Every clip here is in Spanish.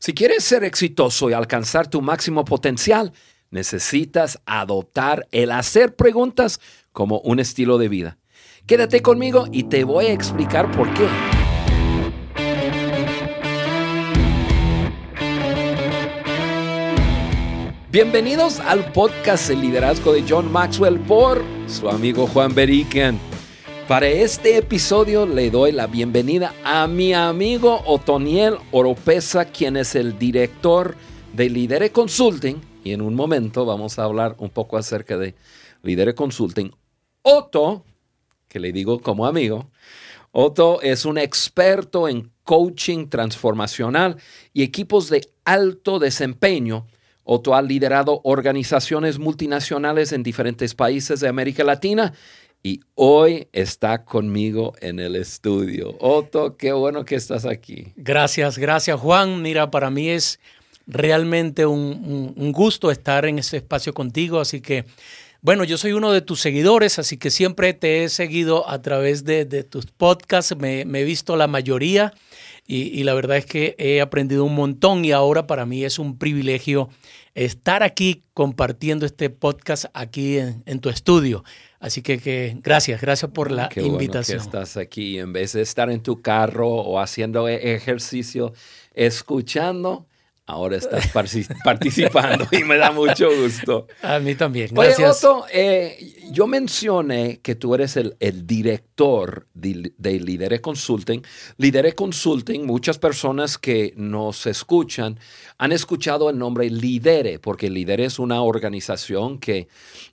Si quieres ser exitoso y alcanzar tu máximo potencial, necesitas adoptar el hacer preguntas como un estilo de vida. Quédate conmigo y te voy a explicar por qué. Bienvenidos al podcast El liderazgo de John Maxwell por su amigo Juan Beriken. Para este episodio le doy la bienvenida a mi amigo Otoniel Oropesa, quien es el director de Lidere Consulting. Y en un momento vamos a hablar un poco acerca de Lidere Consulting. Otto, que le digo como amigo, Otto es un experto en coaching transformacional y equipos de alto desempeño. Otto ha liderado organizaciones multinacionales en diferentes países de América Latina y hoy está conmigo en el estudio. Otto, qué bueno que estás aquí. Gracias, gracias Juan. Mira, para mí es realmente un, gusto estar en este espacio contigo, así que... Bueno, yo soy uno de tus seguidores, así que siempre te he seguido a través de, tus podcasts, me, he visto la mayoría y, la verdad es que he aprendido un montón y ahora para mí es un privilegio estar aquí compartiendo este podcast aquí en tu estudio. Así que, gracias, gracias por la Qué invitación. Bueno que estás aquí en vez de estar en tu carro o haciendo e-, ejercicio, escuchando ahora estás participando y me da mucho gusto. A mí también, gracias. Oye, Otto, eh, yo mencioné que tú eres el, director de, de, Lidere Consulting. Lidere Consulting, muchas personas que nos escuchan han escuchado el nombre Lidere, porque Lidere es una organización que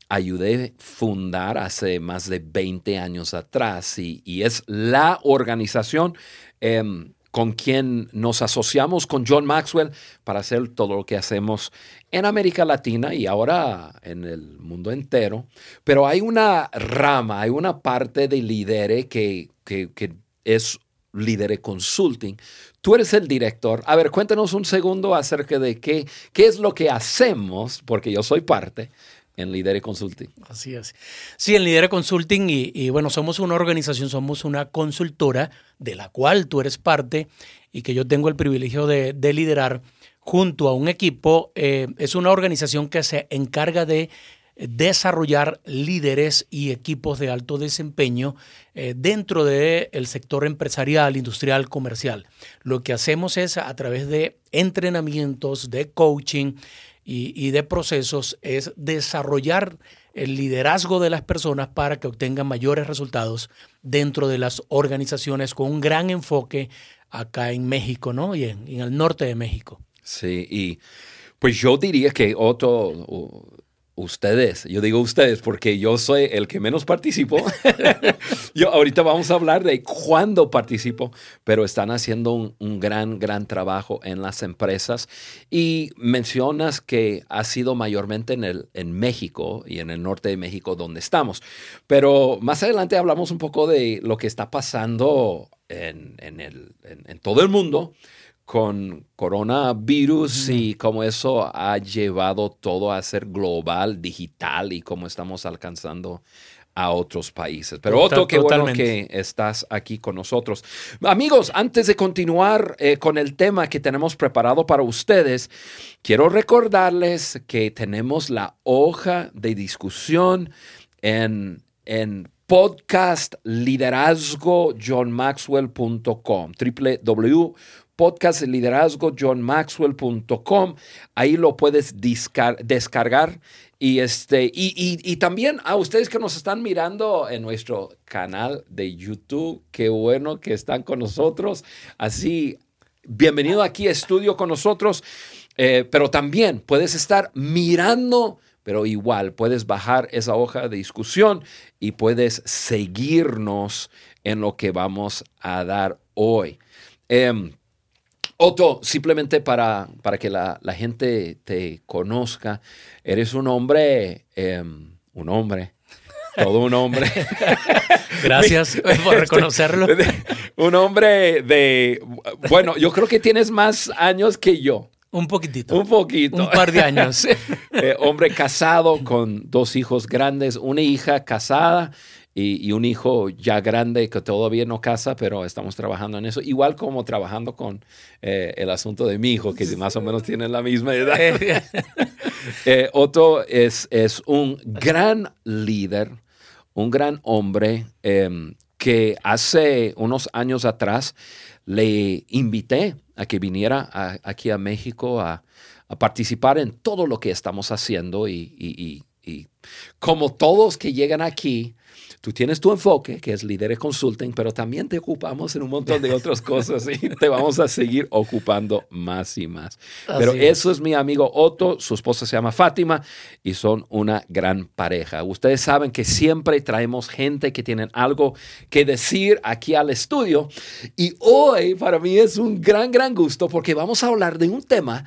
ayudé a fundar hace más de 20 años atrás y, es la organización em, con quien nos asociamos con John Maxwell para hacer todo lo que hacemos en América Latina y ahora en el mundo entero. Pero hay una rama, hay una parte de Lidere que, que, es Lidere Consulting. Tú eres el director. A ver, cuéntanos un segundo acerca de qué, qué es lo que hacemos, porque yo soy parte en Lidere Consulting. Así es. Sí, en Lidere Consulting y, bueno, somos una organización, somos una consultora de la cual tú eres parte y que yo tengo el privilegio de, liderar junto a un equipo. Eh, es una organización que se encarga de desarrollar líderes y equipos de alto desempeño eh, dentro del sector empresarial, industrial, comercial. Lo que hacemos es a través de entrenamientos, de coaching, y, de procesos es desarrollar el liderazgo de las personas para que obtengan mayores resultados dentro de las organizaciones con un gran enfoque acá en México, ¿no? Y en, en el norte de México. Sí, y pues yo diría que Otto, ustedes, yo digo ustedes porque yo soy el que menos participo. yo ahorita vamos a hablar de cuándo participo, pero están haciendo un, gran, gran trabajo en las empresas. Y mencionas que ha sido mayormente en, el, en México y en el norte de México donde estamos, pero más adelante hablamos un poco de lo que está pasando en, el, en todo el mundo con coronavirus y cómo eso ha llevado todo a ser global, digital y cómo estamos alcanzando a otros países. Pero otro que bueno que estás aquí con nosotros. Amigos, antes de continuar eh, con el tema que tenemos preparado para ustedes, quiero recordarles que tenemos la hoja de discusión en, en podcast liderazgo johnmaxwell.com www podcast de liderazgo johnmaxwell.com. Ahí lo puedes descargar. Y, este, y, también a ustedes que nos están mirando en nuestro canal de YouTube, qué bueno que están con nosotros. Así, bienvenido aquí a estudio con nosotros. Eh, pero también puedes estar mirando, pero igual puedes bajar esa hoja de discusión y puedes seguirnos en lo que vamos a dar hoy. Em, Otto, simplemente para, para que la, gente te conozca, eres un hombre, em, un hombre, todo un hombre. Gracias por reconocerlo. un hombre de, bueno, yo creo que tienes más años que yo. Un poquitito. Un poquito. Un par de años. Eh, hombre casado con dos hijos grandes, una hija casada y, un hijo ya grande que todavía no casa, pero estamos trabajando en eso. Igual como trabajando con eh, el asunto de mi hijo, que más o menos tiene la misma edad. eh, Otto es, es un gran líder, un gran hombre em, que hace unos años atrás le invité a que viniera aquí a México a, participar en todo lo que estamos haciendo y como todos que llegan aquí, tú tienes tu enfoque, que es líder consulting, pero también te ocupamos en un montón de otras cosas y te vamos a seguir ocupando más y más. pero eso es mi amigo Otto, su esposa se llama Fátima y son una gran pareja. Ustedes saben que siempre traemos gente que tienen algo que decir aquí al estudio y hoy para mí es un gran, gran gusto porque vamos a hablar de un tema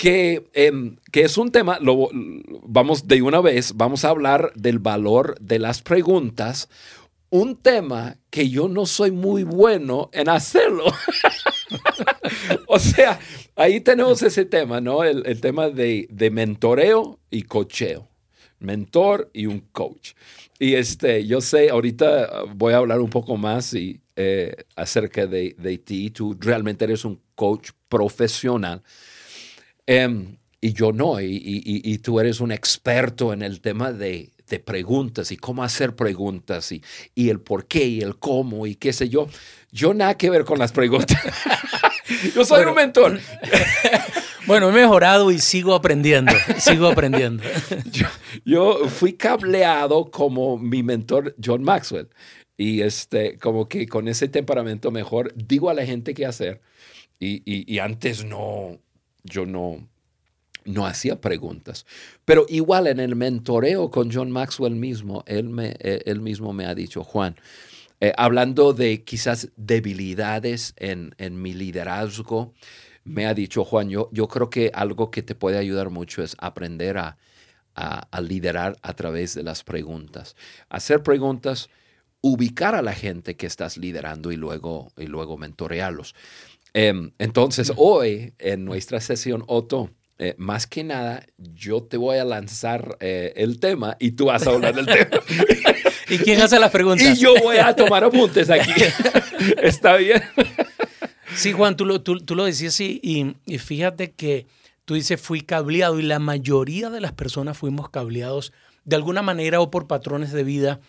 que, em, que, es un tema, lo, vamos de una vez, vamos a hablar del valor de las preguntas, un tema que yo no soy muy bueno en hacerlo. o sea, ahí tenemos ese tema, ¿no? El, tema de, de, mentoreo y cocheo. Mentor y un coach. Y este, yo sé, ahorita voy a hablar un poco más y, eh, acerca de, de ti. Tú realmente eres un coach profesional. Em, y yo no, y, tú eres un experto en el tema de, preguntas y cómo hacer preguntas y, el por qué y el cómo y qué sé yo. Yo nada que ver con las preguntas. yo soy un mentor. bueno, he mejorado y sigo aprendiendo, sigo aprendiendo. yo, yo, fui cableado como mi mentor John Maxwell y este, como que con ese temperamento mejor digo a la gente qué hacer y antes no yo no, no hacía preguntas. Pero igual en el mentoreo con John Maxwell mismo, él, me, eh, él mismo me ha dicho, Juan, eh, hablando de quizás debilidades en, en, mi liderazgo, me ha dicho, Juan, yo, yo creo que algo que te puede ayudar mucho es aprender a, a, liderar a través de las preguntas. Hacer preguntas, ubicar a la gente que estás liderando y luego, y luego mentorearlos. Em, entonces, hoy en nuestra sesión, Otto, eh, más que nada, yo te voy a lanzar eh, el tema y tú vas a hablar del tema. ¿Y quién hace las preguntas? Y yo voy a tomar apuntes aquí. ¿Está bien? sí, Juan, tú lo, tú, lo decías y, y, fíjate que tú dices fui cableado y la mayoría de las personas fuimos cableados de alguna manera o por patrones de vida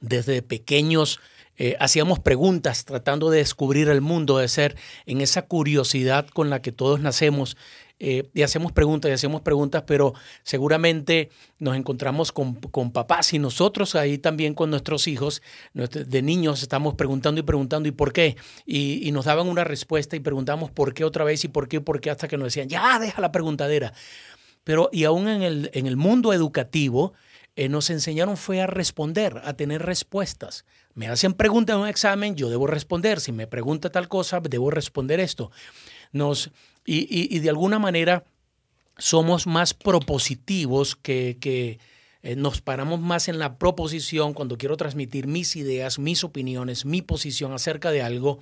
desde pequeños eh, hacíamos preguntas tratando de descubrir el mundo, de ser en esa curiosidad con la que todos nacemos. Eh, y hacemos preguntas y hacemos preguntas, pero seguramente nos encontramos con, papás y nosotros ahí también con nuestros hijos, de niños estamos preguntando y preguntando y por qué. Y, nos daban una respuesta y preguntamos por qué otra vez y por qué, por qué, hasta que nos decían, ya, deja la preguntadera. Pero y aún en el, en el mundo educativo, eh, nos enseñaron fue a responder, a tener respuestas. Me hacen preguntas en un examen, yo debo responder. Si me pregunta tal cosa, debo responder esto. Nos, y, de alguna manera somos más propositivos que, que eh, nos paramos más en la proposición cuando quiero transmitir mis ideas, mis opiniones, mi posición acerca de algo,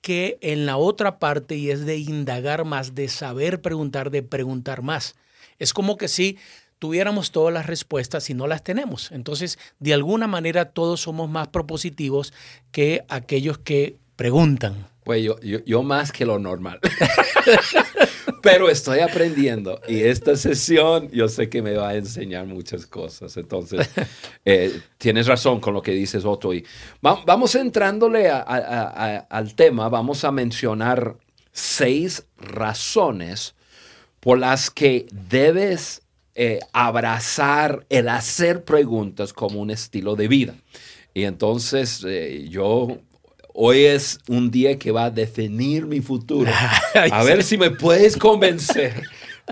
que en la otra parte y es de indagar más, de saber preguntar, de preguntar más. Es como que si tuviéramos todas las respuestas y no las tenemos. Entonces, de alguna manera, todos somos más propositivos que aquellos que preguntan. Pues yo, yo, más que lo normal. Pero estoy aprendiendo y esta sesión yo sé que me va a enseñar muchas cosas. Entonces, eh, tienes razón con lo que dices, Otto. Y vamos entrándole al tema, vamos a mencionar seis razones por las que debes eh, abrazar el hacer preguntas como un estilo de vida. Y entonces eh, yo, hoy es un día que va a definir mi futuro. A ver si me puedes convencer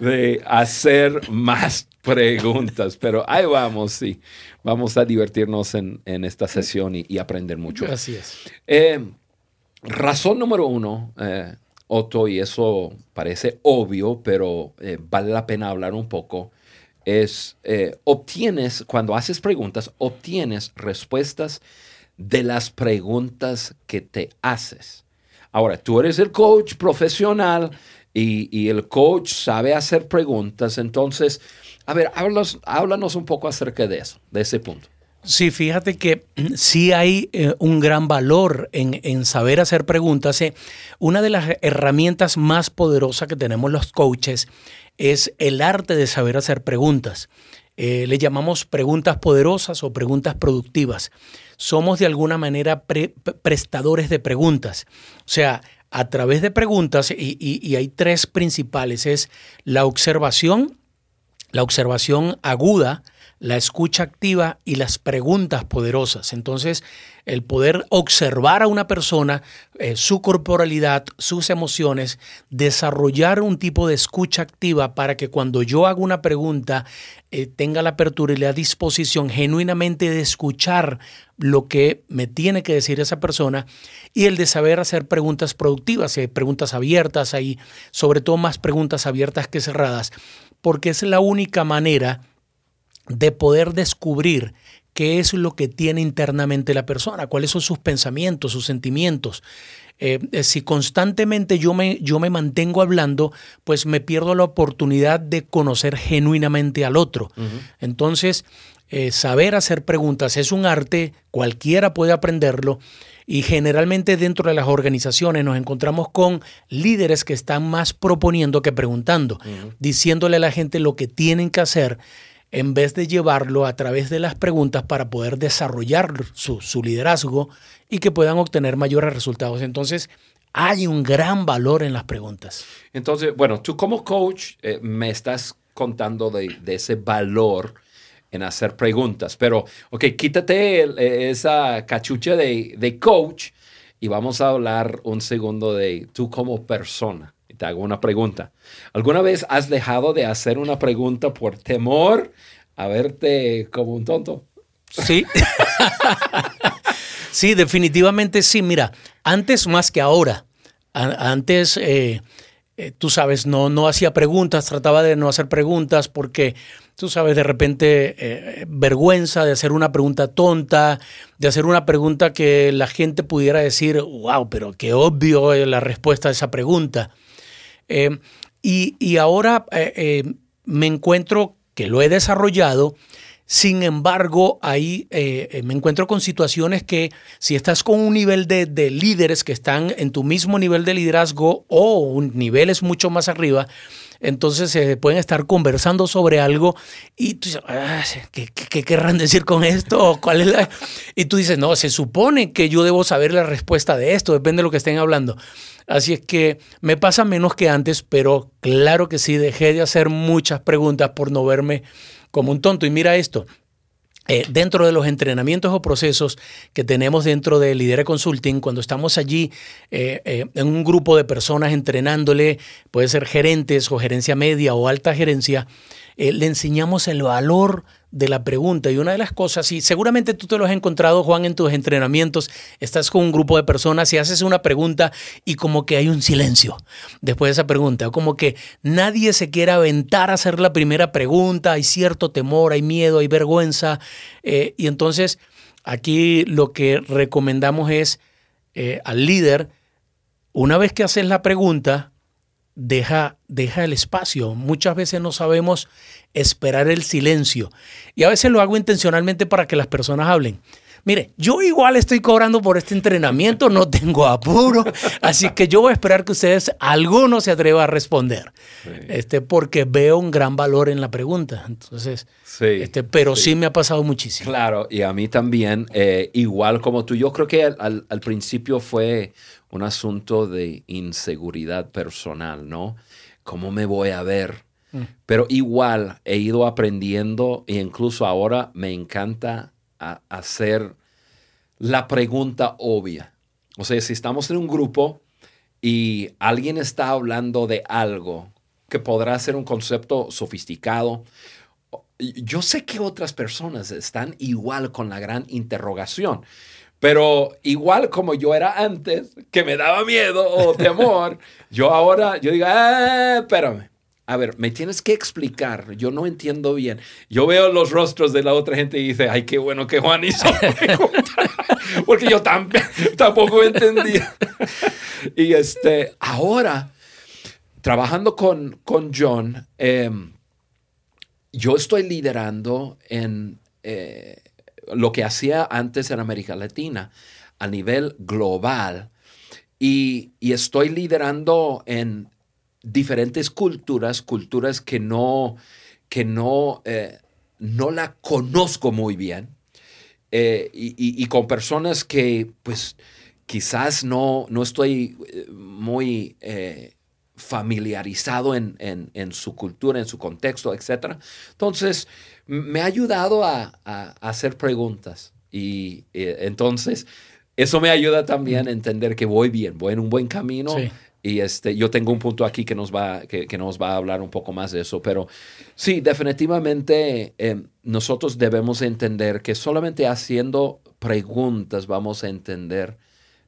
de hacer más preguntas. Pero ahí vamos, sí. Vamos a divertirnos en, esta sesión y, aprender mucho. Así es. Eh, razón número uno, Otto, y eso parece obvio, pero vale la pena hablar un poco es, eh, obtienes, cuando haces preguntas, obtienes respuestas de las preguntas que te haces. Ahora, tú eres el coach profesional y, el coach sabe hacer preguntas, entonces, a ver, háblanos, háblanos un poco acerca de eso, de ese punto. Sí, fíjate que sí hay eh, un gran valor en, saber hacer preguntas. Eh, una de las herramientas más poderosas que tenemos los coaches es el arte de saber hacer preguntas. Eh, le llamamos preguntas poderosas o preguntas productivas. Somos de alguna manera prestadores de preguntas. O sea, a través de preguntas, y, y hay tres principales, es la observación, la observación aguda, la escucha activa y las preguntas poderosas. Entonces, el poder observar a una persona, eh, su corporalidad, sus emociones, desarrollar un tipo de escucha activa para que cuando yo haga una pregunta eh, tenga la apertura y la disposición genuinamente de escuchar lo que me tiene que decir esa persona y el de saber hacer preguntas productivas, hay preguntas abiertas, hay sobre todo más preguntas abiertas que cerradas, porque es la única manera de poder descubrir qué es lo que tiene internamente la persona, cuáles son sus pensamientos, sus sentimientos. Eh, eh, si constantemente yo me, yo me mantengo hablando, pues me pierdo la oportunidad de conocer genuinamente al otro. Entonces, eh, saber hacer preguntas es un arte, cualquiera puede aprenderlo. Y generalmente dentro de las organizaciones nos encontramos con líderes que están más proponiendo que preguntando, diciéndole a la gente lo que tienen que hacer en vez de llevarlo a través de las preguntas para poder desarrollar su, liderazgo y que puedan obtener mayores resultados. Entonces, hay un gran valor en las preguntas. Entonces, bueno, tú como coach eh, me estás contando de, ese valor en hacer preguntas, pero, ok, quítate esa cachucha de coach y vamos a hablar un segundo de tú como persona te hago una pregunta. ¿Alguna vez has dejado de hacer una pregunta por temor a verte como un tonto? Sí. sí, definitivamente sí. Mira, antes más que ahora. antes, eh, eh, tú sabes, no, no hacía preguntas, trataba de no hacer preguntas porque, tú sabes, de repente eh, vergüenza de hacer una pregunta tonta, de hacer una pregunta que la gente pudiera decir, wow, pero qué obvio la respuesta a esa pregunta. Eh, y, ahora eh, eh, me encuentro que lo he desarrollado. Sin embargo, ahí me encuentro con situaciones que si estás con un nivel de, líderes que están en tu mismo nivel de liderazgo o niveles mucho más arriba, entonces se pueden estar conversando sobre algo y tú dices, ah, ¿qué, querrán decir con esto? ¿Cuál es la? Y tú dices, no, se supone que yo debo saber la respuesta de esto, depende de lo que estén hablando. Así es que me pasa menos que antes, pero claro que sí, dejé de hacer muchas preguntas por no verme como un tonto. Y mira esto, eh, dentro de los entrenamientos o procesos que tenemos dentro de Lidera Consulting, cuando estamos allí eh, eh, en un grupo de personas entrenándole, puede ser gerentes o gerencia media o alta gerencia, le enseñamos el valor de la pregunta. Y una de las cosas, y seguramente tú te lo has encontrado, Juan, en tus entrenamientos, estás con un grupo de personas y haces una pregunta y como que hay un silencio después de esa pregunta, como que nadie se quiere aventar a hacer la primera pregunta, hay cierto temor, hay miedo, hay vergüenza. Eh, y entonces aquí lo que recomendamos es eh, al líder, una vez que haces la pregunta, deja, deja el espacio. Muchas veces no sabemos esperar el silencio. Y a veces lo hago intencionalmente para que las personas hablen. Mire, yo igual estoy cobrando por este entrenamiento, no tengo apuro, así que yo voy a esperar que ustedes, alguno se atreva a responder, este, porque veo un gran valor en la pregunta. Entonces, este, pero sí. me ha pasado muchísimo. Claro, y a mí también, eh, igual como tú, yo creo que al, al principio fue un asunto de inseguridad personal, ¿no? ¿Cómo me voy a ver? Mm. Pero igual he ido aprendiendo e incluso ahora me encanta hacer la pregunta obvia. O sea, si estamos en un grupo y alguien está hablando de algo que podrá ser un concepto sofisticado, yo sé que otras personas están igual con la gran interrogación. Pero igual como yo era antes, que me daba miedo o temor, yo ahora, yo digo, ah, espérame. A ver, me tienes que explicar, yo no entiendo bien. Yo veo los rostros de la otra gente y dice, ay, qué bueno que Juan hizo porque yo tampoco entendía. y este, ahora, trabajando con, con John, em, yo estoy liderando en... Eh, lo que hacía antes en América Latina a nivel global y, estoy liderando en diferentes culturas, culturas que no, que no, eh, no la conozco muy bien eh, y, con personas que pues quizás no, no estoy eh, muy familiarizado en, su cultura, en su contexto, etc. Entonces, me ha ayudado a, hacer preguntas y entonces eso me ayuda también a entender que voy bien, voy en un buen camino. Y este, yo tengo un punto aquí que nos, va, que, nos va a hablar un poco más de eso. Pero sí, definitivamente eh, nosotros debemos entender que solamente haciendo preguntas vamos a entender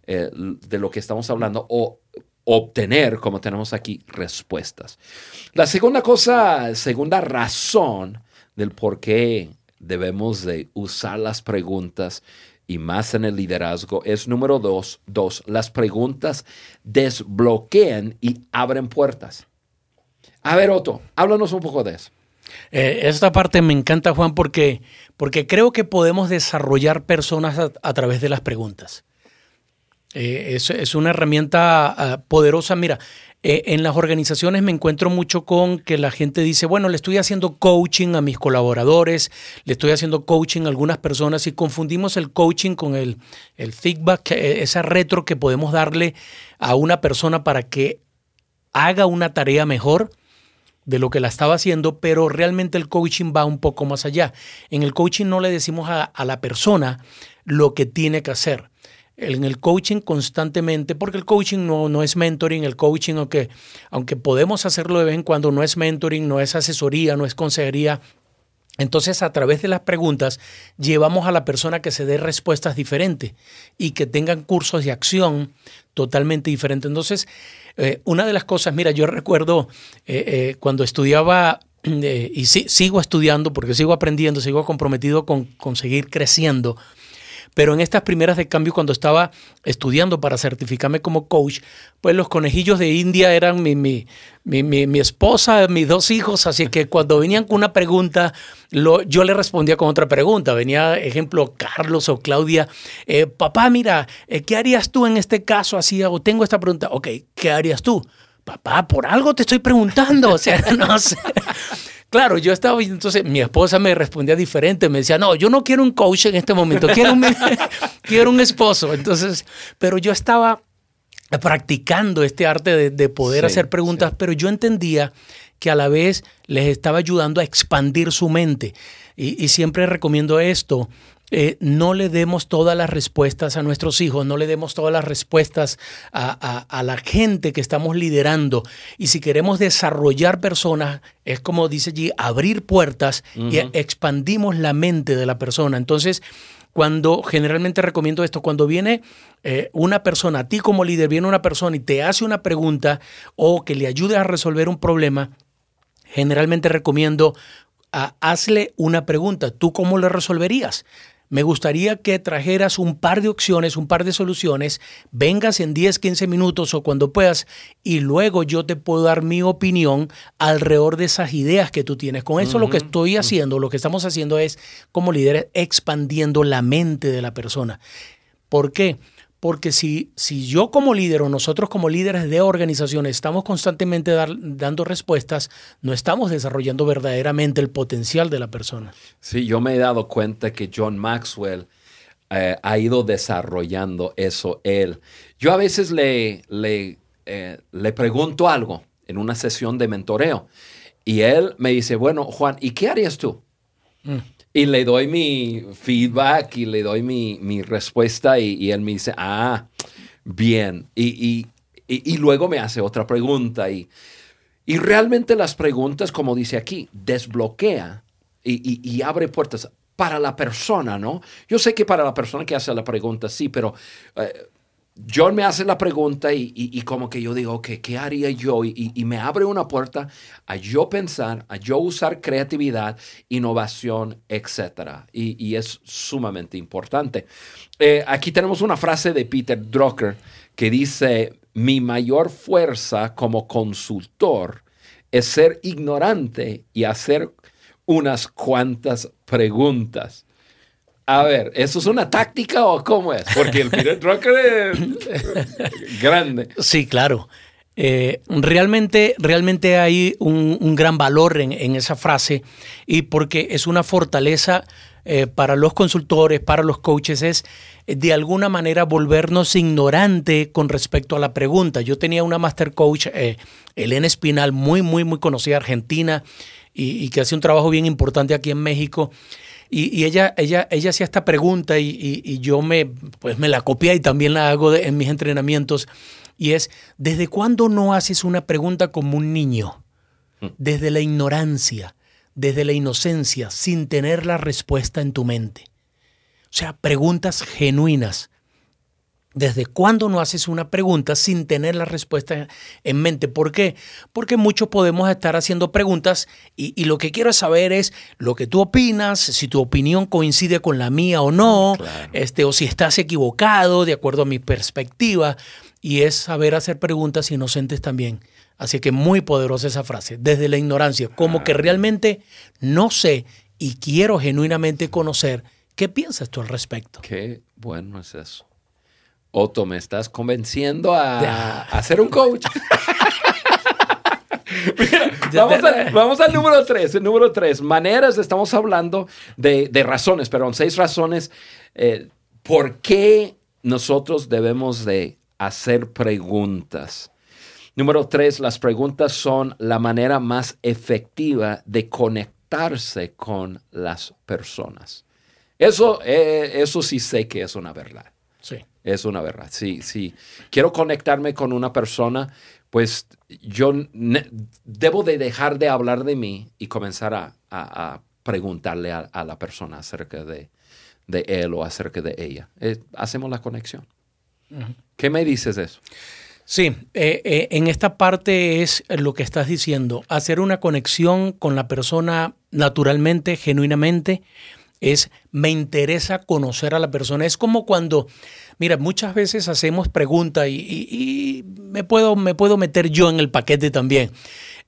eh, de lo que estamos hablando o obtener, como tenemos aquí, respuestas. La segunda cosa, segunda razón del por qué debemos de usar las preguntas y más en el liderazgo es número dos, dos, las preguntas desbloquean y abren puertas. A ver, Otto, háblanos un poco de eso. Eh, esta parte me encanta, Juan, porque, porque creo que podemos desarrollar personas a, través de las preguntas. Eh, es, es, una herramienta ah, poderosa. Mira, eh, en las organizaciones me encuentro mucho con que la gente dice, bueno, le estoy haciendo coaching a mis colaboradores, le estoy haciendo coaching a algunas personas y confundimos el coaching con el, el feedback, eh, esa retro que podemos darle a una persona para que haga una tarea mejor de lo que la estaba haciendo, pero realmente el coaching va un poco más allá. En el coaching no le decimos a, a la persona lo que tiene que hacer en el coaching constantemente, porque el coaching no, no es mentoring, el coaching, aunque, aunque podemos hacerlo de vez en cuando, no es mentoring, no es asesoría, no es consejería. Entonces, a través de las preguntas, llevamos a la persona que se dé respuestas diferentes y que tengan cursos de acción totalmente diferentes. Entonces, eh, una de las cosas, mira, yo recuerdo eh, eh, cuando estudiaba y sigo estudiando porque sigo aprendiendo, sigo comprometido con, con seguir creciendo. Pero en estas primeras de cambio, cuando estaba estudiando para certificarme como coach, pues los conejillos de India eran mi, mi, mi, mi esposa, mis dos hijos, así que cuando venían con una pregunta, lo, yo le respondía con otra pregunta. Venía, ejemplo, Carlos o Claudia, eh, papá, mira, eh, ¿qué harías tú en este caso? Así, o tengo esta pregunta, ok, ¿qué harías tú? Papá, por algo te estoy preguntando, o sea, no sé. Claro, yo estaba, entonces mi esposa me respondía diferente, me decía, no, yo no quiero un coach en este momento, quiero un, quiero un esposo. Entonces, pero yo estaba practicando este arte de, poder hacer preguntas, pero yo entendía que a la vez les estaba ayudando a expandir su mente. Y, y siempre recomiendo esto, eh, no le demos todas las respuestas a nuestros hijos, no le demos todas las respuestas a, la gente que estamos liderando. Y si queremos desarrollar personas, es como dice allí, abrir puertas y expandimos la mente de la persona. Entonces, cuando generalmente recomiendo esto, cuando viene eh, una persona, a ti como líder, viene una persona y te hace una pregunta o que le ayude a resolver un problema, generalmente recomiendo ah, hazle una pregunta. ¿Tú cómo le resolverías? Me gustaría que trajeras un par de opciones, un par de soluciones, vengas en 10, 15 minutos o cuando puedas y luego yo te puedo dar mi opinión alrededor de esas ideas que tú tienes. Con eso lo que estoy haciendo, lo que estamos haciendo es como líderes expandiendo la mente de la persona. ¿Por qué? Porque si, si yo como líder o nosotros como líderes de organizaciones estamos constantemente dando respuestas, no estamos desarrollando verdaderamente el potencial de la persona. Sí, yo me he dado cuenta que John Maxwell eh, ha ido desarrollando eso él. Yo a veces le, le, eh, le pregunto algo en una sesión de mentoreo y él me dice, bueno, Juan, ¿y qué harías tú? Mm. Y le doy mi feedback y le doy mi, respuesta y, él me dice, ah, bien. Y, luego me hace otra pregunta y, y realmente las preguntas, como dice aquí, desbloquea y, abre puertas para la persona, ¿no? Yo sé que para la persona que hace la pregunta sí, pero eh, John me hace la pregunta y, como que yo digo, ¿qué haría yo? Y, me abre una puerta a yo pensar, a yo usar creatividad, innovación, etc. Y, es sumamente importante. Eh, aquí tenemos una frase de Peter Drucker que dice, mi mayor fuerza como consultor es ser ignorante y hacer unas cuantas preguntas. A ver, ¿eso es una táctica o cómo es? Porque el Peter Drucker es grande. Sí, claro. Eh, realmente, realmente hay un, gran valor en, esa frase y porque es una fortaleza eh, para los consultores, para los coaches, es eh, de alguna manera volvernos ignorante con respecto a la pregunta. Yo tenía una master coach, Elena Espinal, muy, muy, muy conocida, argentina, y, que hace un trabajo bien importante aquí en México. Y, ella, ella, ella hacía esta pregunta y, yo me, pues me la copié y también la hago en mis entrenamientos. Y es, ¿desde cuándo no haces una pregunta como un niño? Mm. Desde la ignorancia, desde la inocencia, sin tener la respuesta en tu mente. O sea, preguntas genuinas. ¿Desde cuándo no haces una pregunta sin tener la respuesta en mente? ¿Por qué? Porque muchos podemos estar haciendo preguntas y, lo que quiero saber es lo que tú opinas, si tu opinión coincide con la mía o no, este, o si estás equivocado de acuerdo a mi perspectiva. Y es saber hacer preguntas inocentes también. Así que muy poderosa esa frase, desde la ignorancia, como que realmente no sé y quiero genuinamente conocer qué piensas tú al respecto. Qué bueno es eso. Otto, me estás convenciendo a, a ser un coach. vamos, al número tres. El número tres, maneras, estamos hablando de, razones, perdón, seis razones eh, por qué nosotros debemos de hacer preguntas. Número tres, las preguntas son la manera más efectiva de conectarse con las personas. Eso, eh, eso sí sé que es una verdad. Es una verdad. Sí, sí. Quiero conectarme con una persona, pues yo debo de dejar de hablar de mí y comenzar a, preguntarle a, la persona acerca de, él o acerca de ella. Eh, hacemos la conexión. ¿Qué me dices de eso? Sí, eh, eh, en esta parte es lo que estás diciendo, hacer una conexión con la persona naturalmente, genuinamente, es me interesa conocer a la persona. Es como cuando, mira, muchas veces hacemos preguntas y, me, puedo, me puedo meter yo en el paquete también.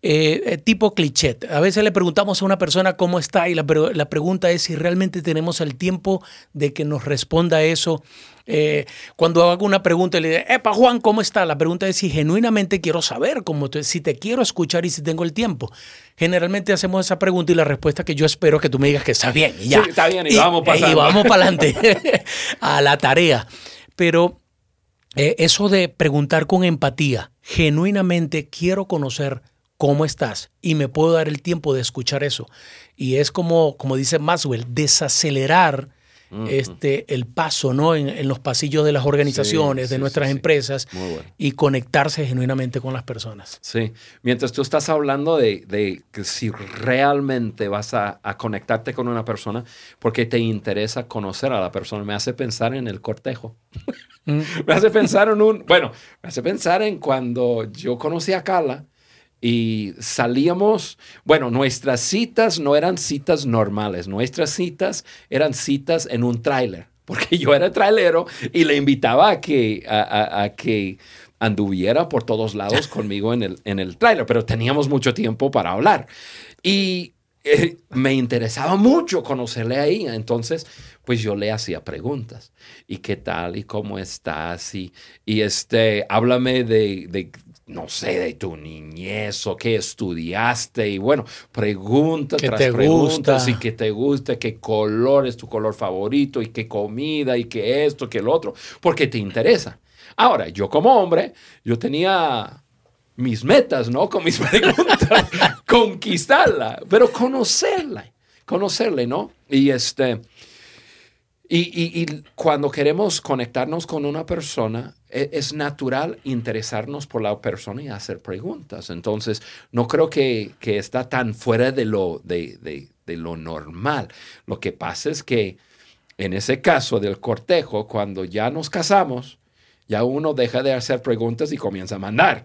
Eh, eh, tipo cliché. A veces le preguntamos a una persona cómo está y la, la, pregunta es si realmente tenemos el tiempo de que nos responda eso. Eh, cuando hago una pregunta y le digo, Epa Juan, ¿cómo está? La pregunta es si genuinamente quiero saber, cómo si te quiero escuchar y si tengo el tiempo. Generalmente hacemos esa pregunta y la respuesta que yo espero es que tú me digas que está bien. Y ya. está bien y, vamos Y vamos para adelante a la tarea. Pero eso de preguntar con empatía, genuinamente quiero conocer ¿cómo estás? Y me puedo dar el tiempo de escuchar eso. Y es como, como dice Maxwell, desacelerar este, el paso ¿no? En, los pasillos de las organizaciones, de nuestras empresas y conectarse genuinamente con las personas. Sí, mientras tú estás hablando de, que si realmente vas a, conectarte con una persona porque te interesa conocer a la persona, me hace pensar en el cortejo. Mm. me hace pensar en un, bueno, me hace pensar en cuando yo conocí a Carla y salíamos, bueno, nuestras citas no eran citas normales, nuestras citas eran citas en un tráiler, porque yo era trailero y le invitaba a que, a, que anduviera por todos lados conmigo en el, en el tráiler, pero teníamos mucho tiempo para hablar. Y eh, me interesaba mucho conocerle ahí, entonces pues yo le hacía preguntas. ¿Y qué tal? ¿Y cómo estás? Y, y este, háblame de, de, no sé, de tu niñez o qué estudiaste y bueno, preguntas tras preguntas y qué te gusta, qué color es tu color favorito y qué comida y qué esto, qué el otro, porque te interesa. Ahora, yo como hombre, yo tenía mis metas, ¿no? Con mis preguntas, conquistarla, pero conocerla, conocerle, ¿no? Y este, y, cuando queremos conectarnos con una persona, es, natural interesarnos por la persona y hacer preguntas. Entonces, no creo que, está tan fuera de lo, de, de lo normal. Lo que pasa es que en ese caso del cortejo, cuando ya nos casamos, ya uno deja de hacer preguntas y comienza a mandar.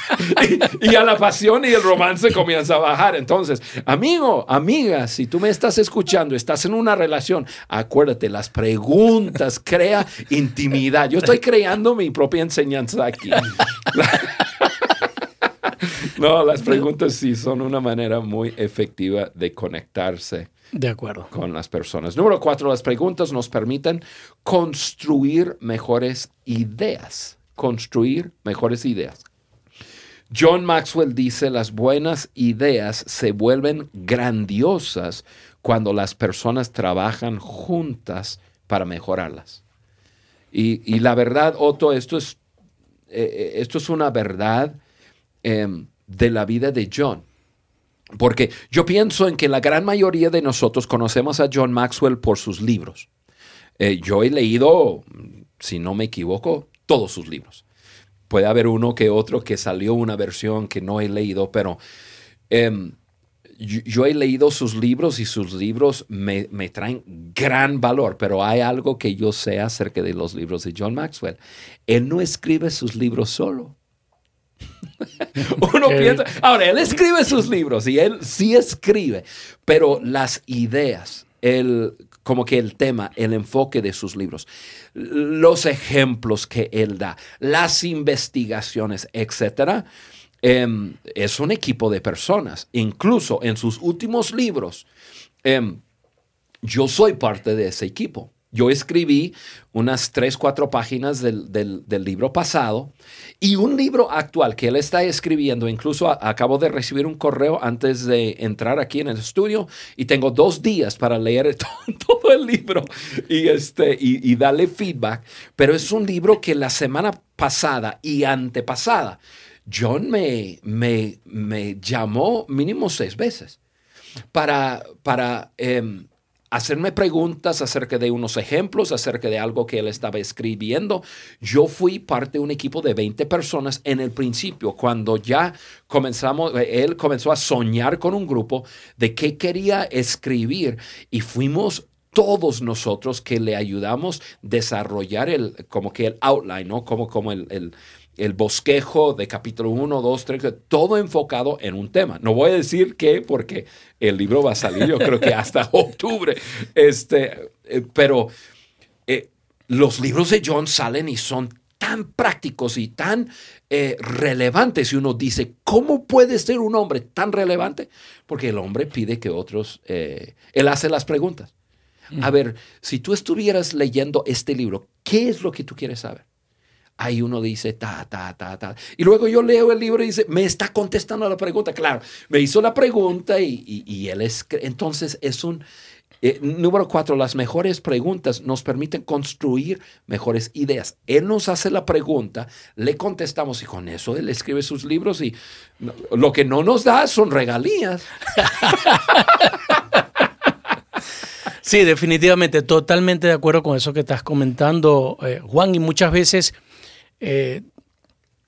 y, a la pasión y el romance comienza a bajar. Entonces, amigo, amiga, si tú me estás escuchando, estás en una relación, acuérdate, las preguntas crea intimidad. Yo estoy creando mi propia enseñanza aquí. no, las preguntas sí son una manera muy efectiva de conectarse. De acuerdo. Con las personas. Número cuatro, las preguntas nos permiten construir mejores ideas. Construir mejores ideas. John Maxwell dice, las buenas ideas se vuelven grandiosas cuando las personas trabajan juntas para mejorarlas. Y, la verdad, Otto, esto es, eh, eh, esto es una verdad em, de la vida de John. Porque yo pienso en que la gran mayoría de nosotros conocemos a John Maxwell por sus libros. Eh, yo he leído, si no me equivoco, todos sus libros. Puede haber uno que otro que salió una versión que no he leído, pero em, yo, he leído sus libros y sus libros me, traen gran valor, pero hay algo que yo sé acerca de los libros de John Maxwell. Él no escribe sus libros solo. Uno piensa, ahora, él escribe sus libros y él sí escribe, pero las ideas, el, como que el tema, el enfoque de sus libros, los ejemplos que él da, las investigaciones, etcétera, em, es un equipo de personas. Incluso en sus últimos libros, em, yo soy parte de ese equipo. Yo escribí unas tres, cuatro páginas del, libro pasado y un libro actual que él está escribiendo. Incluso acabo de recibir un correo antes de entrar aquí en el estudio y tengo dos días para leer todo, el libro y, este, y, darle feedback. Pero es un libro que la semana pasada y antepasada John me, me, me llamó mínimo seis veces para, para em, hacerme preguntas acerca de unos ejemplos, acerca de algo que él estaba escribiendo. Yo fui parte de un equipo de 20 personas en el principio, cuando ya comenzamos, él comenzó a soñar con un grupo de qué quería escribir y fuimos todos nosotros que le ayudamos a desarrollar el, como que el outline, ¿no? Como, como el el bosquejo de capítulo 1, 2, 3, todo enfocado en un tema. No voy a decir qué, porque el libro va a salir yo creo que hasta octubre. Este, eh, pero eh, los libros de John salen y son tan prácticos y tan eh, relevantes. Y uno dice, ¿cómo puede ser un hombre tan relevante? Porque el hombre pide que otros, él hace las preguntas. A ver, si tú estuvieras leyendo este libro, ¿qué es lo que tú quieres saber? Ahí uno dice ta, ta, ta, ta. Y luego yo leo el libro y dice, me está contestando la pregunta. Claro, me hizo la pregunta y, él es, entonces es un, eh, número cuatro, las mejores preguntas nos permiten construir mejores ideas. Él nos hace la pregunta, le contestamos y con eso él escribe sus libros y lo que no nos da son regalías. Sí, definitivamente, totalmente de acuerdo con eso que estás comentando, eh, Juan, y muchas veces eh,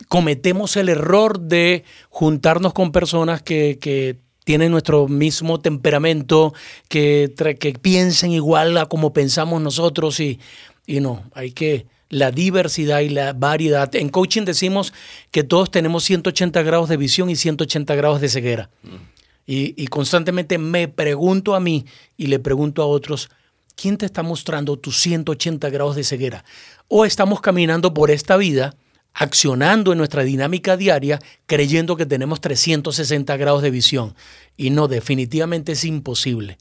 cometemos el error de juntarnos con personas que, tienen nuestro mismo temperamento, que, que, piensen igual a como pensamos nosotros y, y no, hay que la diversidad y la variedad. En coaching decimos que todos tenemos 180 grados de visión y 180 grados de ceguera. Mm. Y, y, constantemente me pregunto a mí y le pregunto a otros, ¿quién te está mostrando tus 180 grados de ceguera? o estamos caminando por esta vida accionando en nuestra dinámica diaria creyendo que tenemos 360 grados de visión. Y no, definitivamente es imposible.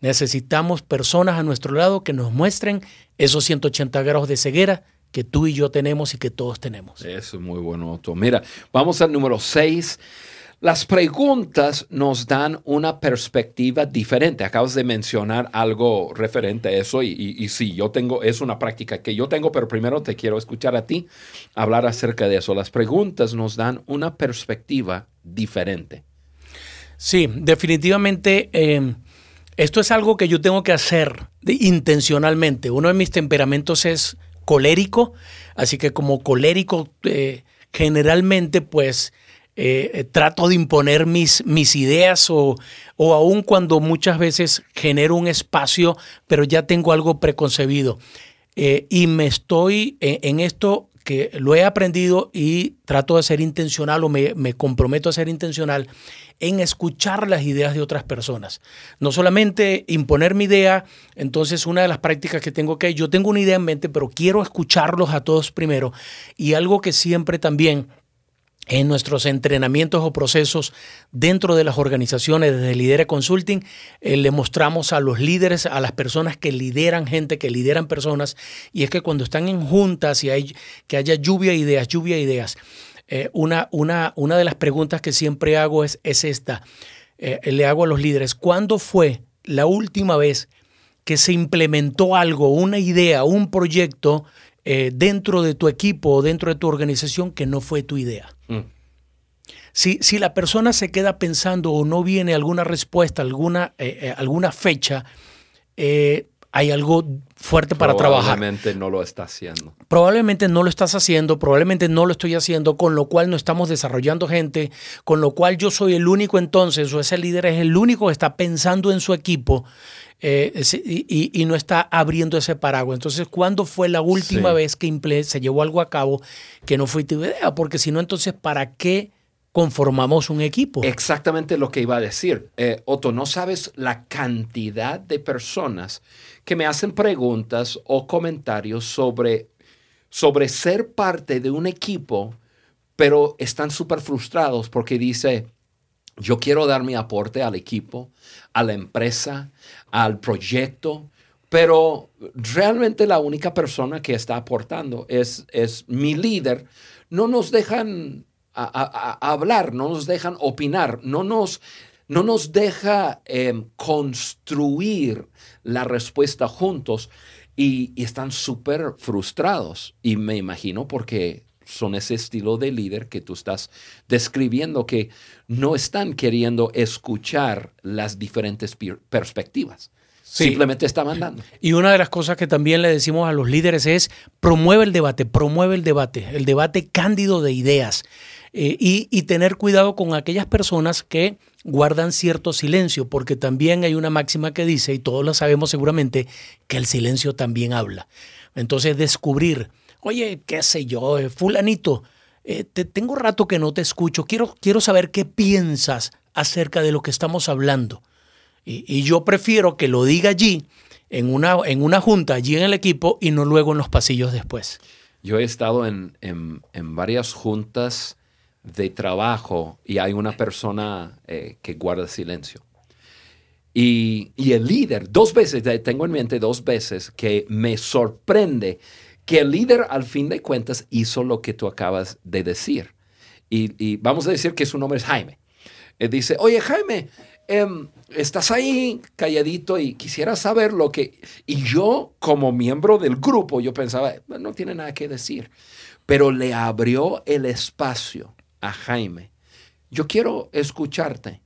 Necesitamos personas a nuestro lado que nos muestren esos 180 grados de ceguera que tú y yo tenemos y que todos tenemos. Eso es muy bueno, Otto. Mira, vamos al número 6. Las preguntas nos dan una perspectiva diferente. Acabas de mencionar algo referente a eso y, sí, yo tengo, es una práctica que yo tengo, pero primero te quiero escuchar a ti hablar acerca de eso. Las preguntas nos dan una perspectiva diferente. Sí, definitivamente eh, esto es algo que yo tengo que hacer intencionalmente. Uno de mis temperamentos es colérico, así que como colérico eh, generalmente pues eh, trato de imponer mis, mis ideas o, o aun cuando muchas veces genero un espacio, pero ya tengo algo preconcebido. Eh, y me estoy en, esto que lo he aprendido y trato de ser intencional o me, me, comprometo a ser intencional en escuchar las ideas de otras personas. No solamente imponer mi idea, entonces una de las prácticas que tengo que, yo tengo una idea en mente, pero quiero escucharlos a todos primero. Y algo que siempre también en nuestros entrenamientos o procesos dentro de las organizaciones desde Lidere Consulting, eh, le mostramos a los líderes, a las personas que lideran gente, que lideran personas, y es que cuando están en juntas y hay que haya lluvia de ideas, lluvia de ideas, eh, una, una, una, de las preguntas que siempre hago es, es esta. Eh, le hago a los líderes, ¿cuándo fue la última vez que se implementó algo, una idea, un proyecto dentro de tu equipo o dentro de tu organización que no fue tu idea? Mm. Si, si, la persona se queda pensando o no viene alguna respuesta, alguna, eh, eh, alguna fecha, eh, hay algo fuerte para trabajar. Probablemente no lo está haciendo. Probablemente no lo estás haciendo, probablemente no lo estoy haciendo, con lo cual no estamos desarrollando gente, con lo cual yo soy el único entonces, o ese líder es el único que está pensando en su equipo y, no está abriendo ese paraguas. Entonces, ¿cuándo fue la última vez que se llevó algo a cabo que no fue tu idea? Porque si no, entonces, ¿para qué conformamos un equipo. Exactamente lo que iba a decir. Eh, Otto, no sabes la cantidad de personas que me hacen preguntas o comentarios sobre, sobre ser parte de un equipo, pero están súper frustrados porque dice, yo quiero dar mi aporte al equipo, a la empresa, al proyecto, pero realmente la única persona que está aportando es, es mi líder. No nos dejan hablar, no nos dejan opinar, no nos, no nos deja em, construir la respuesta juntos y, están súper frustrados. Y me imagino porque son ese estilo de líder que tú estás describiendo, que no están queriendo escuchar las diferentes perspectivas. Simplemente está mandando. Y una de las cosas que también le decimos a los líderes es promueve el debate, promueve el debate, el debate cándido de ideas. Eh, y, tener cuidado con aquellas personas que guardan cierto silencio, porque también hay una máxima que dice, y todos lo sabemos seguramente, que el silencio también habla. Entonces descubrir, oye, qué sé yo, eh, fulanito, eh, te, tengo rato que no te escucho, quiero, quiero saber qué piensas acerca de lo que estamos hablando. Y, yo prefiero que lo diga allí, en una, en una junta, allí en el equipo, y no luego en los pasillos después. Yo he estado en, en, en varias juntas de trabajo y hay una persona eh, que guarda silencio. Y, el líder, dos veces, tengo en mente dos veces que me sorprende que el líder al fin de cuentas hizo lo que tú acabas de decir. Y, vamos a decir que su nombre es Jaime. Él dice, oye Jaime, em, estás ahí calladito y quisiera saber lo que... Y yo como miembro del grupo, yo pensaba, no tiene nada que decir. Pero le abrió el espacio a Jaime, yo quiero escucharte.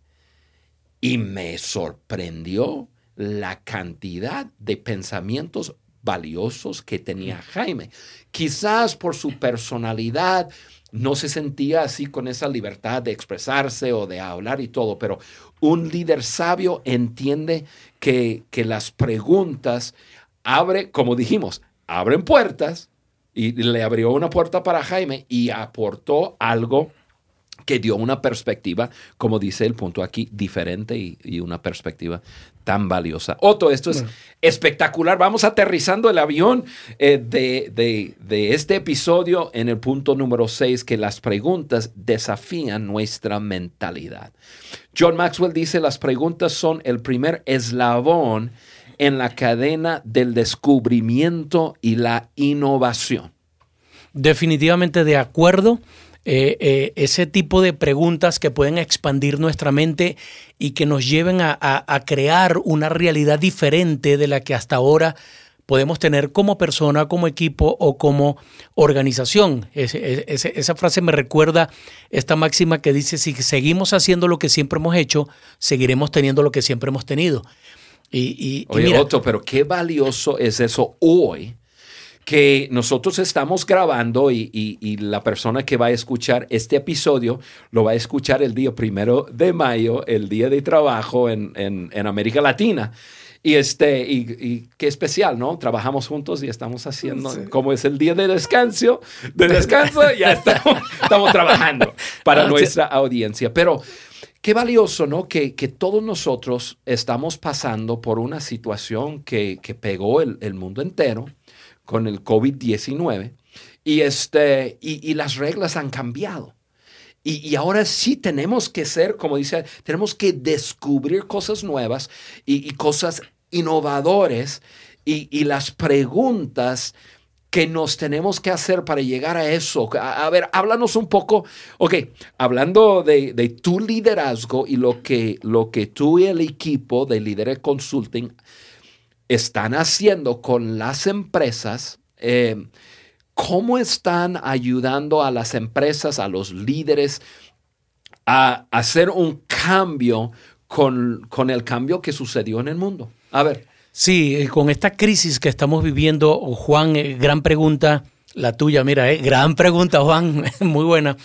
Y me sorprendió la cantidad de pensamientos valiosos que tenía Jaime. Quizás por su personalidad no se sentía así con esa libertad de expresarse o de hablar y todo, pero un líder sabio entiende que, que las preguntas abre, como dijimos, abren puertas y le abrió una puerta para Jaime y aportó algo que dio una perspectiva, como dice el punto aquí, diferente y, una perspectiva tan valiosa. Otto, esto es espectacular. Vamos aterrizando el avión eh, de, de, este episodio en el punto número 6, que las preguntas desafían nuestra mentalidad. John Maxwell dice, las preguntas son el primer eslabón en la cadena del descubrimiento y la innovación. Definitivamente de acuerdo. Eh, eh, ese tipo de preguntas que pueden expandir nuestra mente y que nos lleven a, crear una realidad diferente de la que hasta ahora podemos tener como persona, como equipo o como organización. esa frase me recuerda esta máxima que dice, si seguimos haciendo lo que siempre hemos hecho, seguiremos teniendo lo que siempre hemos tenido. Y, Oye, Otto, pero qué valioso es eso hoy que nosotros estamos grabando y, la persona que va a escuchar este episodio lo va a escuchar el día primero de mayo, el día de trabajo en, América Latina. Y, este, y, qué especial, ¿no? Trabajamos juntos y estamos haciendo, como es el día de descanso, de descanso, ya estamos, estamos trabajando para nuestra audiencia. Pero qué valioso, ¿no? Que, todos nosotros estamos pasando por una situación que, pegó el, el mundo entero con el COVID-19 y, este, y, las reglas han cambiado. Y, ahora sí tenemos que ser, como dice, tenemos que descubrir cosas nuevas y, cosas innovadoras y, las preguntas que nos tenemos que hacer para llegar a eso. A, ver, háblanos un poco, ok, hablando de, tu liderazgo y lo que, lo que tú y el equipo de Líderes Consulting están haciendo con las empresas. Eh, ¿Cómo están ayudando a las empresas, a los líderes, a hacer un cambio con, con el cambio que sucedió en el mundo? A ver. Sí, eh, con esta crisis que estamos viviendo, Juan, eh, gran pregunta, la tuya, mira, eh, gran pregunta, Juan, muy buena.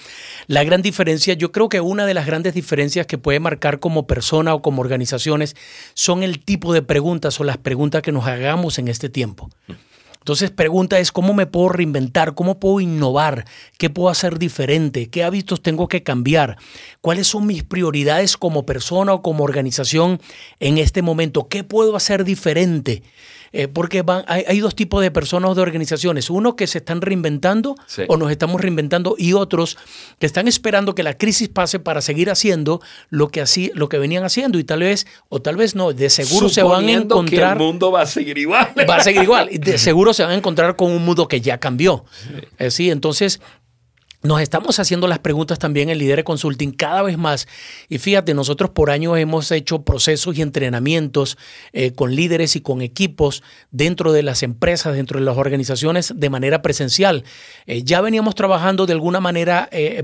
La gran diferencia, yo creo que una de las grandes diferencias que puede marcar como persona o como organizaciones son el tipo de preguntas o las preguntas que nos hagamos en este tiempo. Entonces, pregunta es cómo me puedo reinventar, cómo puedo innovar, qué puedo hacer diferente, qué hábitos tengo que cambiar, cuáles son mis prioridades como persona o como organización en este momento, qué puedo hacer diferente. Eh, porque hay, dos tipos de personas o de organizaciones. Uno que se están reinventando o nos estamos reinventando y otros que están esperando que la crisis pase para seguir haciendo lo que, así, lo que venían haciendo y tal vez, o tal vez no, de seguro se van a encontrar... Que el mundo va a seguir igual. Va a seguir igual. De seguro se van a encontrar con un mundo que ya cambió. sí eh, entonces nos estamos haciendo las preguntas también en Líderes Consulting cada vez más. Y fíjate, nosotros por años hemos hecho procesos y entrenamientos eh, con líderes y con equipos dentro de las empresas, dentro de las organizaciones de manera presencial. Eh, ya veníamos trabajando de alguna manera eh,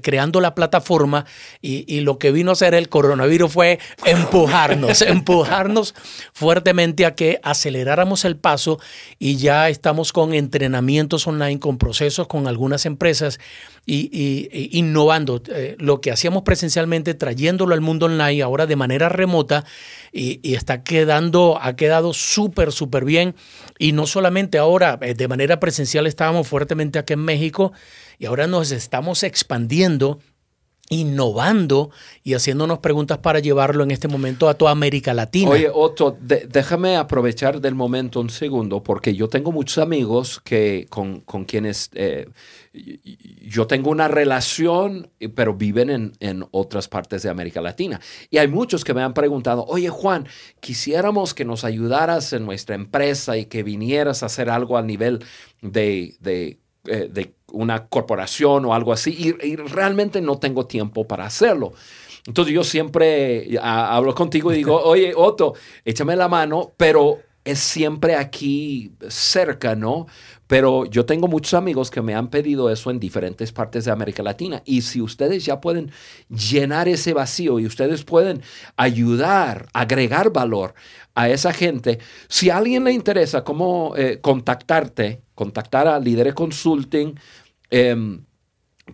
creando la plataforma y, y, lo que vino a hacer el coronavirus fue empujarnos, empujarnos fuertemente a que aceleráramos el paso y ya estamos con entrenamientos online, con procesos con algunas empresas y, innovando eh, lo que hacíamos presencialmente, trayéndolo al mundo online ahora de manera remota y, está quedando, ha quedado súper, súper bien. Y no solamente ahora eh, de manera presencial estábamos fuertemente aquí en México y ahora nos estamos expandiendo innovando y haciéndonos preguntas para llevarlo en este momento a toda América Latina. Oye, Otto, déjame aprovechar del momento un segundo, porque yo tengo muchos amigos que, con, quienes eh, yo tengo una relación, pero viven en, en, otras partes de América Latina. Y hay muchos que me han preguntado, oye Juan, quisiéramos que nos ayudaras en nuestra empresa y que vinieras a hacer algo a nivel de, de, eh, de una corporación o algo así, y, realmente no tengo tiempo para hacerlo. Entonces yo siempre hablo contigo y digo, oye, Otto, échame la mano, pero es siempre aquí cerca, ¿no? Pero yo tengo muchos amigos que me han pedido eso en diferentes partes de América Latina. Y si ustedes ya pueden llenar ese vacío y ustedes pueden ayudar, agregar valor a esa gente, si a alguien le interesa cómo eh, contactarte, contactar a Líderes Consulting, eh,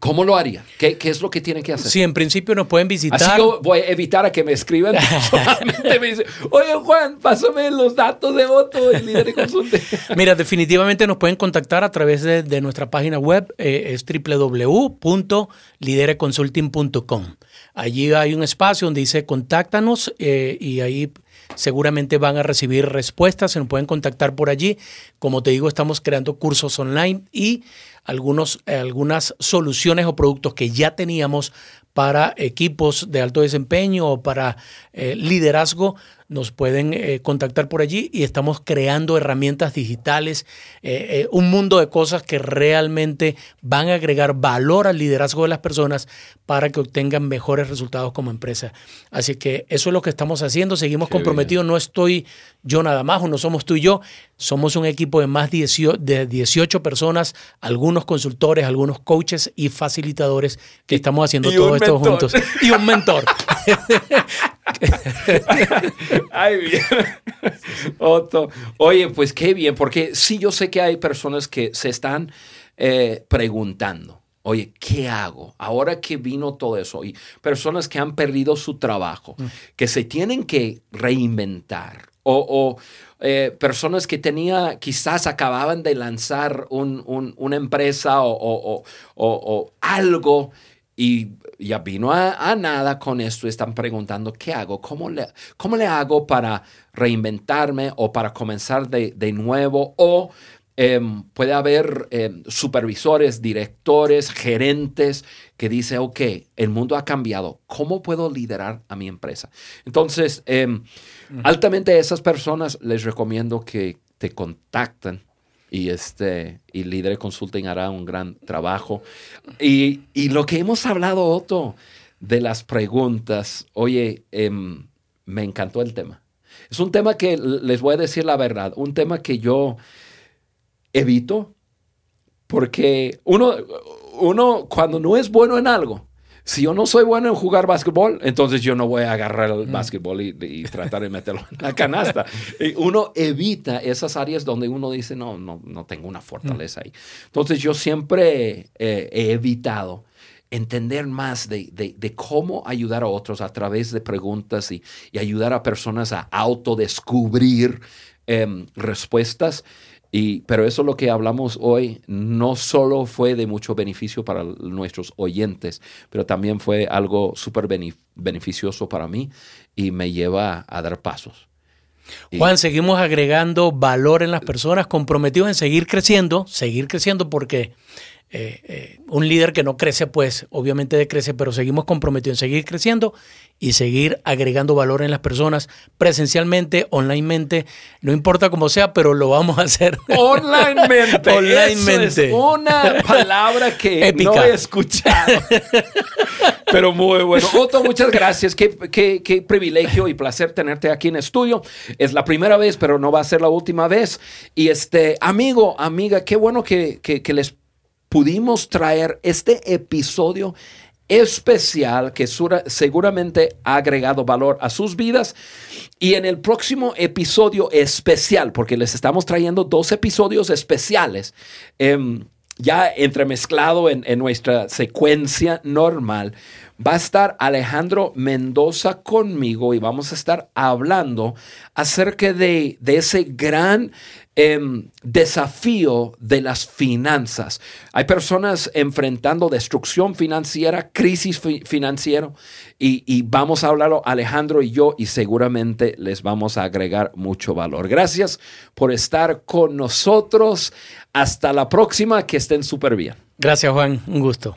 ¿Cómo lo haría? ¿Qué, ¿Qué, es lo que tiene que hacer? Sí, en principio nos pueden visitar. Así que voy a evitar a que me escriban. Solamente me dicen, oye Juan, pásame los datos de Otto y líder consulte. Mira, definitivamente nos pueden contactar a través de, de nuestra página web, eh, es www.lidereconsulting.com. Allí hay un espacio donde dice contáctanos eh, y ahí seguramente van a recibir respuestas, se nos pueden contactar por allí. Como te digo, estamos creando cursos online y algunos, eh, algunas soluciones o productos que ya teníamos para equipos de alto desempeño o para eh, liderazgo nos pueden eh, contactar por allí y estamos creando herramientas digitales, eh, eh, un mundo de cosas que realmente van a agregar valor al liderazgo de las personas para que obtengan mejores resultados como empresa. Así que eso es lo que estamos haciendo, seguimos comprometidos, no estoy yo nada más, o no somos tú y yo, somos un equipo de más de 18 personas, algunos consultores, algunos coaches y facilitadores que estamos haciendo todo esto juntos. Y un mentor. Ay, bien. Otto. Oye, pues qué bien, porque sí, yo sé que hay personas que se están eh, preguntando, oye, ¿qué hago? Ahora que vino todo eso, y personas que han perdido su trabajo, mm. que se tienen que reinventar, o, eh, personas que tenía, quizás acababan de lanzar una empresa o, o algo y ya vino a, nada con esto. Están preguntando, ¿qué hago? ¿Cómo le, cómo le hago para reinventarme o para comenzar de, nuevo? O Em, puede haber em, supervisores, directores, gerentes que dicen, ok, el mundo ha cambiado, ¿cómo puedo liderar a mi empresa? Entonces, em, altamente a esas personas les recomiendo que te contacten y este y Líder Consulting hará un gran trabajo. Y, y, lo que hemos hablado, Otto, de las preguntas, oye, me encantó el tema. Es un tema que les voy a decir la verdad, un tema que yo evito porque uno, uno cuando no es bueno en algo, si yo no soy bueno en jugar básquetbol, entonces yo no voy a agarrar el mm. básquetbol y, tratar de meterlo en la canasta. Y uno evita esas áreas donde uno dice, no, no, no tengo una fortaleza ahí. Entonces yo siempre eh, he evitado entender más de, de, cómo ayudar a otros a través de preguntas y, y ayudar a personas a autodescubrir eh, respuestas. Y, pero eso lo que hablamos hoy no solo fue de mucho beneficio para nuestros oyentes, pero también fue algo súper beneficioso para mí y me lleva a dar pasos. Juan, seguimos agregando valor en las personas, comprometidos en seguir creciendo, seguir creciendo porque eh, eh, un líder que no crece, pues obviamente decrece, pero seguimos comprometidos en seguir creciendo y seguir agregando valor en las personas presencialmente, onlinemente, no importa cómo sea, pero lo vamos a hacer. Onlinemente. onlinemente. es una palabra que no he escuchado. pero muy bueno. Otto, muchas gracias. Qué, qué, qué, privilegio y placer tenerte aquí en estudio. Es la primera vez, pero no va a ser la última vez. Y este, amigo, amiga, qué bueno que, que, que les pudimos traer este episodio especial que seguramente ha agregado valor a sus vidas. Y en el próximo episodio especial, porque les estamos trayendo dos episodios especiales, em, ya entremezclado en, en nuestra secuencia normal, va a estar Alejandro Mendoza conmigo y vamos a estar hablando acerca de, de ese gran Em, desafío de las finanzas. Hay personas enfrentando destrucción financiera, crisis financiera, y, vamos a hablarlo Alejandro y yo, y seguramente les vamos a agregar mucho valor. Gracias por estar con nosotros. Hasta la próxima, que estén súper bien. Gracias, Juan. Un gusto.